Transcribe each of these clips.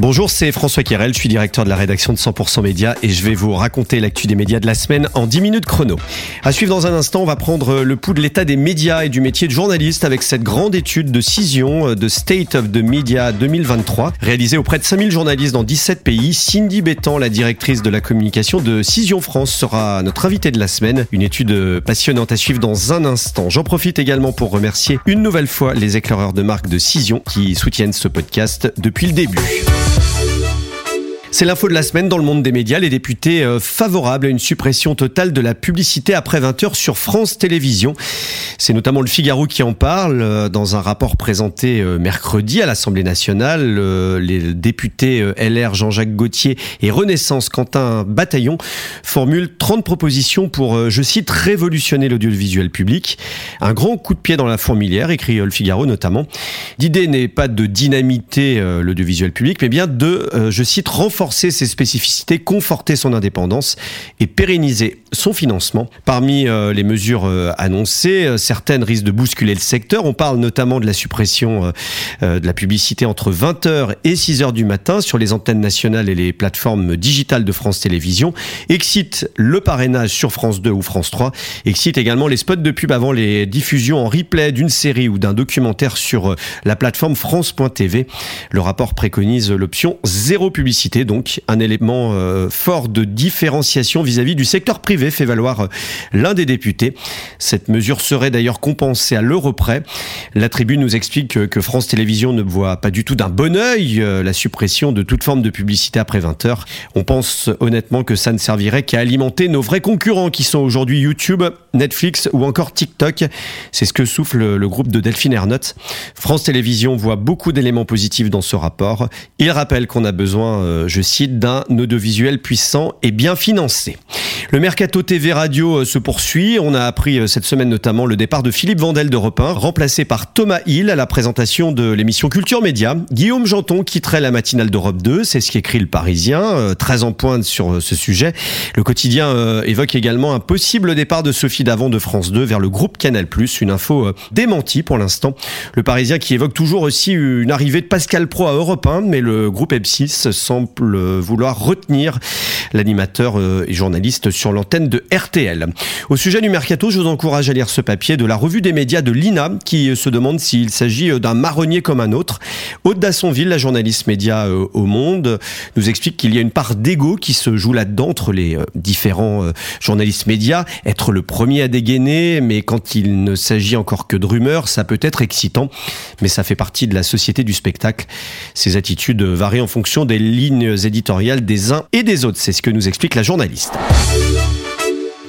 Bonjour, c'est François Querel, je suis directeur de la rédaction de 100% Média et je vais vous raconter l'actu des médias de la semaine en 10 minutes chrono. À suivre dans un instant, on va prendre le pouls de l'état des médias et du métier de journaliste avec cette grande étude de Cision de State of the Media 2023 réalisée auprès de 5000 journalistes dans 17 pays. Cindy Bétan, la directrice de la communication de Cision France, sera notre invitée de la semaine. Une étude passionnante à suivre dans un instant. J'en profite également pour remercier une nouvelle fois les éclaireurs de marque de Cision qui soutiennent ce podcast depuis le début. C'est l'info de la semaine dans le monde des médias. Les députés euh, favorables à une suppression totale de la publicité après 20 heures sur France Télévisions. C'est notamment le Figaro qui en parle euh, dans un rapport présenté euh, mercredi à l'Assemblée nationale. Les députés LR Jean-Jacques Gauthier et Renaissance Quentin Bataillon formulent 30 propositions pour, je cite, révolutionner l'audiovisuel public. Un grand coup de pied dans la fourmilière, écrit le Figaro notamment. L'idée n'est pas de dynamiter l'audiovisuel public, mais bien de, je cite, renforcer renforcer ses spécificités, conforter son indépendance et pérenniser son financement. Parmi euh, les mesures euh, annoncées, euh, certaines risquent de bousculer le secteur. On parle notamment de la suppression de la publicité entre 20h et 6h du matin sur les antennes nationales et les plateformes digitales de France Télévisions. Excite le parrainage sur France 2 ou France 3. Excite également les spots de pub avant les diffusions en replay d'une série ou d'un documentaire sur la plateforme France.tv. Le rapport préconise l'option zéro publicité donc un élément euh, fort de différenciation vis-à-vis du secteur privé, fait valoir euh, l'un des députés. Cette mesure serait d'ailleurs compensée à l'euro près. La tribune nous explique que, France Télévisions ne voit pas du tout d'un bon euh, la suppression de toute forme de publicité après 20 heures. On pense honnêtement que ça ne servirait qu'à alimenter nos vrais concurrents qui sont aujourd'hui YouTube, Netflix ou encore TikTok. C'est ce que souffle le groupe de Delphine Ernotte. France Télévisions voit beaucoup d'éléments positifs dans ce rapport. Il rappelle qu'on a besoin, je cite, d'un audiovisuel puissant et bien financé. Le mercato TV radio euh, se poursuit. On a appris euh, cette semaine notamment le départ de Philippe Vandel de Repin, remplacé par Thomas Hill à la présentation de l'émission Culture Média. Guillaume Janton quitterait la matinale d'Europe 2, c'est ce qu'écrit le Parisien, euh, très en pointe sur ce sujet. Le quotidien évoque également un possible départ de Sophie Davant de France 2 vers le groupe Canal+, une info démentie pour l'instant. Le Parisien qui évoque toujours aussi une arrivée de Pascal Pro à Europe 1, mais le groupe M6 semble vouloir retenir l'animateur et journaliste sur l'antenne de RTL. Au sujet du mercato, je vous encourage à lire ce papier de la revue des médias de l'INA qui se demande s'il s'agit euh, d'un marronnier comme un autre. Aude Dassonville, la journaliste média euh, au Monde, nous explique qu'il y a une part d'ego qui se joue là-dedans entre les différents journalistes médias. Être le premier à dégainer, mais quand il ne s'agit encore que de rumeurs, ça peut être excitant mais ça fait partie de la société du spectacle. Ces attitudes varient en fonction des lignes éditoriales des uns et des autres. C'est ce que nous explique la journaliste.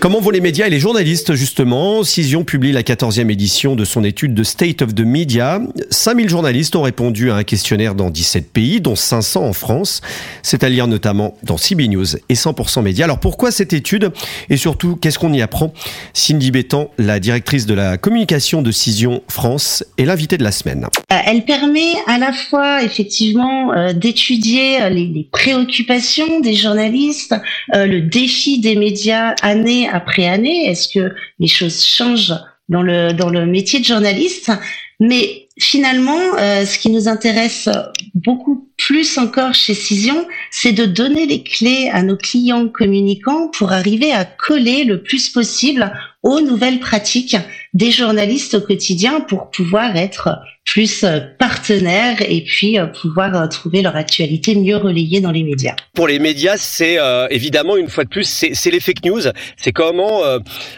Comment vont les médias et les journalistes justement? Cision publie la 14e édition de son étude de State of the Media. 5000 journalistes ont répondu à un questionnaire dans 17 pays, dont 500 en France. C'est à lire notamment dans CB News et 100% Média. Alors pourquoi cette étude? Et surtout, qu'est-ce qu'on y apprend? Cindy Bétan, la directrice de la communication de Cision France, est l'invitée de la semaine. Euh, elle permet à la fois effectivement euh, d'étudier les, préoccupations des journalistes, euh, le défi des médias année après année Est-ce que les choses changent dans le, dans le métier de journaliste? Mais finalement, euh, ce qui nous intéresse beaucoup plus encore chez Cision, c'est de donner les clés à nos clients communicants pour arriver à coller le plus possible aux nouvelles pratiques des journalistes au quotidien pour pouvoir être plus euh, partenaires et puis euh, pouvoir euh, trouver leur actualité mieux relayée dans les médias. Pour les médias, c'est évidemment une fois de plus, c'est les fake news. C'est comment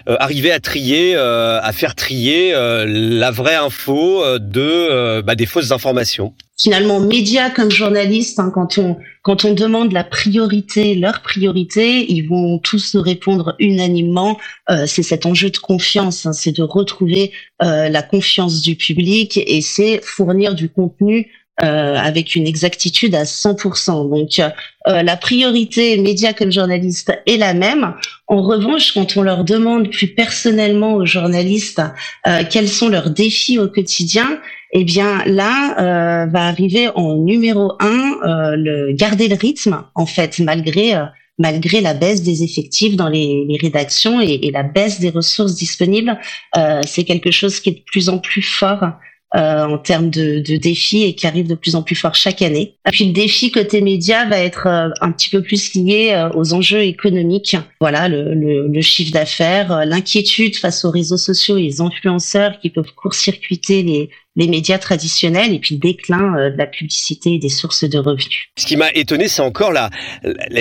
arriver à trier, à faire trier la vraie info de bah, des fausses informations finalement médias comme journalistes, hein, quand on quand on demande la priorité, leur priorité, ils vont tous nous répondre unanimement. C'est cet enjeu de confiance, hein, c'est de retrouver euh, la confiance du public et c'est fournir du contenu euh, avec une exactitude à 100%. Donc euh, la priorité médias comme journalistes est la même. En revanche, quand on leur demande plus personnellement aux journalistes quels sont leurs défis au quotidien, eh bien là va arriver en numéro un le garder le rythme en fait malgré malgré la baisse des effectifs dans les, rédactions et, la baisse des ressources disponibles, euh, c'est quelque chose qui est de plus en plus fort en termes de, de, défis et qui arrive de plus en plus fort chaque année. Puis le défi côté média va être un petit peu plus lié aux enjeux économiques. Voilà, le, le, le chiffre d'affaires, l'inquiétude face aux réseaux sociaux et les influenceurs qui peuvent court-circuiter les, les médias traditionnels et puis le déclin euh, de la publicité et des sources de revenus. Ce qui m'a étonné, c'est encore la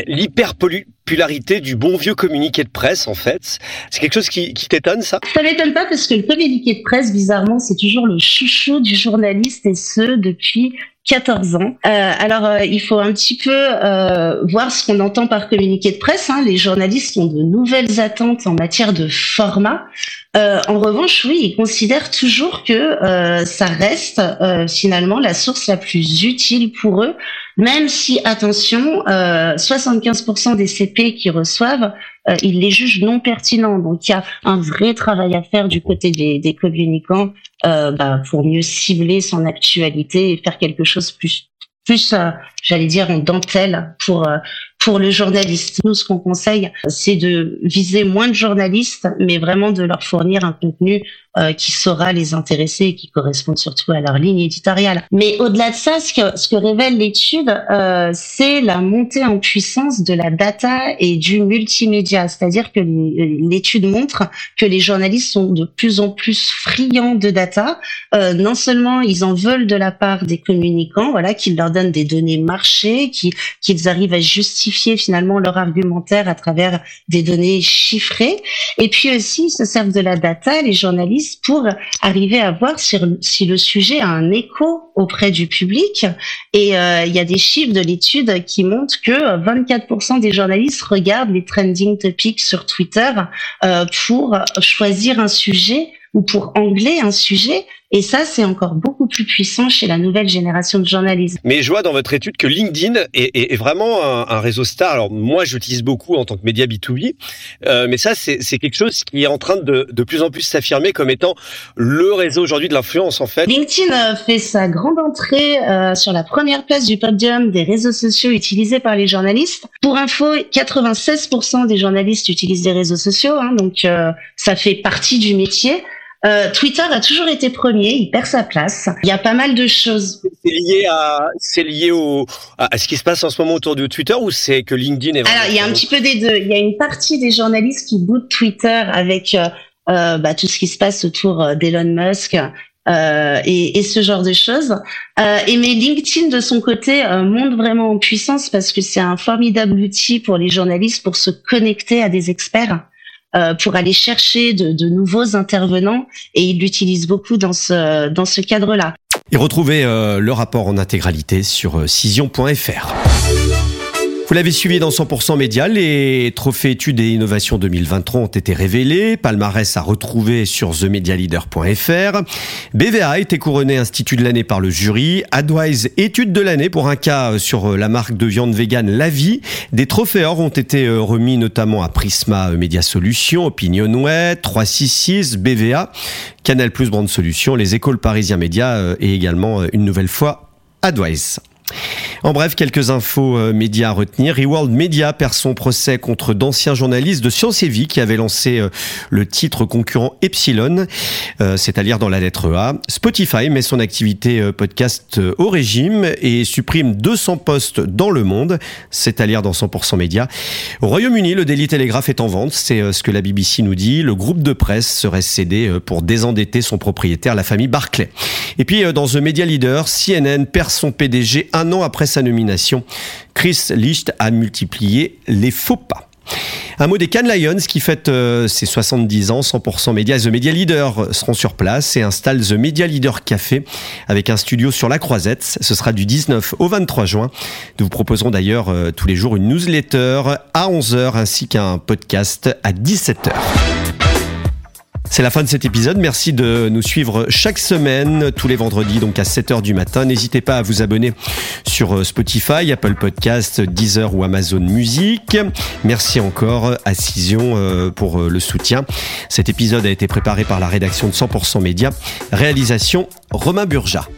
l'hyperpopularité du bon vieux communiqué de presse, en fait. C'est quelque chose qui, qui t'étonne, ça? Ça m'étonne pas parce que le communiqué de presse, bizarrement, c'est toujours le chouchou du journaliste et ce depuis 14 ans. Euh, alors, euh, il faut un petit peu euh, voir ce qu'on entend par communiqué de presse. Hein. Les journalistes ont de nouvelles attentes en matière de format. Euh, en revanche, oui, ils considèrent toujours que euh, ça reste euh, finalement la source la plus utile pour eux, même si, attention, 75% des CP qu'ils reçoivent, ils les jugent non pertinents. Donc, il y a un vrai travail à faire du côté des, des communicants bah, pour mieux cibler son actualité et faire quelque chose plus plus, j'allais dire, en dentelle pour pour le journaliste. Nous, ce qu'on conseille, c'est de viser moins de journalistes, mais vraiment de leur fournir un contenu euh, qui saura les intéresser et qui correspond surtout à leur ligne éditoriale. Mais au-delà de ça, ce que, ce que révèle l'étude, euh, c'est la montée en puissance de la data et du multimédia. C'est-à-dire que l'étude montre que les journalistes sont de plus en plus friands de data. Euh, non seulement ils en veulent de la part des communicants, voilà, qu'ils leur donnent des données marché, qu'ils arrivent à justifier finalement leur argumentaire à travers des données chiffrées. Et puis aussi, ils se servent de la data, les journalistes, pour arriver à voir si, si le sujet a un écho auprès du public. Et euh, il y a des chiffres de l'étude qui montrent que 24% des journalistes regardent les trending topics sur Twitter euh, pour choisir un sujet ou pour angler un sujet. Et ça, c'est encore beaucoup plus puissant chez la nouvelle génération de journalistes. Mais je vois dans votre étude que LinkedIn est, est, vraiment un, réseau star. Alors moi, j'utilise beaucoup en tant que média B2B, euh, mais ça, c'est quelque chose qui est en train de de plus en plus s'affirmer comme étant le réseau aujourd'hui de l'influence, en fait. LinkedIn euh, fait sa grande entrée euh, sur la première place du podium des réseaux sociaux utilisés par les journalistes. Pour info, 96% des journalistes utilisent des réseaux sociaux, hein, donc euh, ça fait partie du métier. Euh, Twitter a toujours été premier, il perd sa place. Il y a pas mal de choses. C'est lié à, c'est lié au, à ce qui se passe en ce moment autour de Twitter ou c'est que LinkedIn est. Alors il y a un petit peu des deux. Il y a une partie des journalistes qui boutent Twitter avec euh, euh bah, tout ce qui se passe autour d'Elon Musk. Euh, et, et, ce genre de choses. Et mais LinkedIn de son côté monte vraiment en puissance parce que c'est un formidable outil pour les journalistes pour se connecter à des experts. Euh, pour aller chercher de, de, nouveaux intervenants et il l'utilise beaucoup dans ce, dans ce cadre-là. Et retrouvez euh, le rapport en intégralité sur euh, cision.fr. Vous l'avez suivi dans 100% Média, les trophées études et innovations 2023 ont été révélés, palmarès à retrouver sur themedialeader.fr. BVA a été couronné Institut de l'année par le jury, Adwise étude de l'année pour un cas sur la marque de viande végane La Vie. Des trophées or ont été remis notamment à Prisma Media Solutions, Opinionway, 366, BVA, Canal Plus Brand Solutions, les écoles parisiens médias et également une nouvelle fois Adwise. En bref, quelques infos euh, médias à retenir. Reworld Media perd son procès contre d'anciens journalistes de Science et Vie qui avaient lancé euh, le titre concurrent Epsilon, euh, c'est à dire dans la lettre A. Spotify met son activité podcast au régime et supprime 200 postes dans le monde, c'est à dire dans 100% Média. Au Royaume-Uni, le Daily Telegraph est en vente, c'est ce que la BBC nous dit. Le groupe de presse serait cédé pour désendetter son propriétaire, la famille Barclay. Et puis dans The Media Leader, CNN perd son PDG un an après sa nomination. Chris Licht a multiplié les faux pas. Un mot des Cannes Lions qui fête euh, ses 70 ans, 100% médias. The Media Leader seront sur place et installent The Media Leader Café avec un studio sur la Croisette. Ce sera du 19 au 23 juin. Nous vous proposerons d'ailleurs euh, tous les jours une newsletter à 11h ainsi qu'un podcast à 17h. C'est la fin de cet épisode. Merci de nous suivre chaque semaine, tous les vendredis, donc à 7 h du matin. N'hésitez pas à vous abonner sur euh, Spotify, Apple Podcast, Deezer ou Amazon Music. Merci encore à Cision euh, pour euh, le soutien. Cet épisode a été préparé par la rédaction de 100% Média. Réalisation Romain Burja.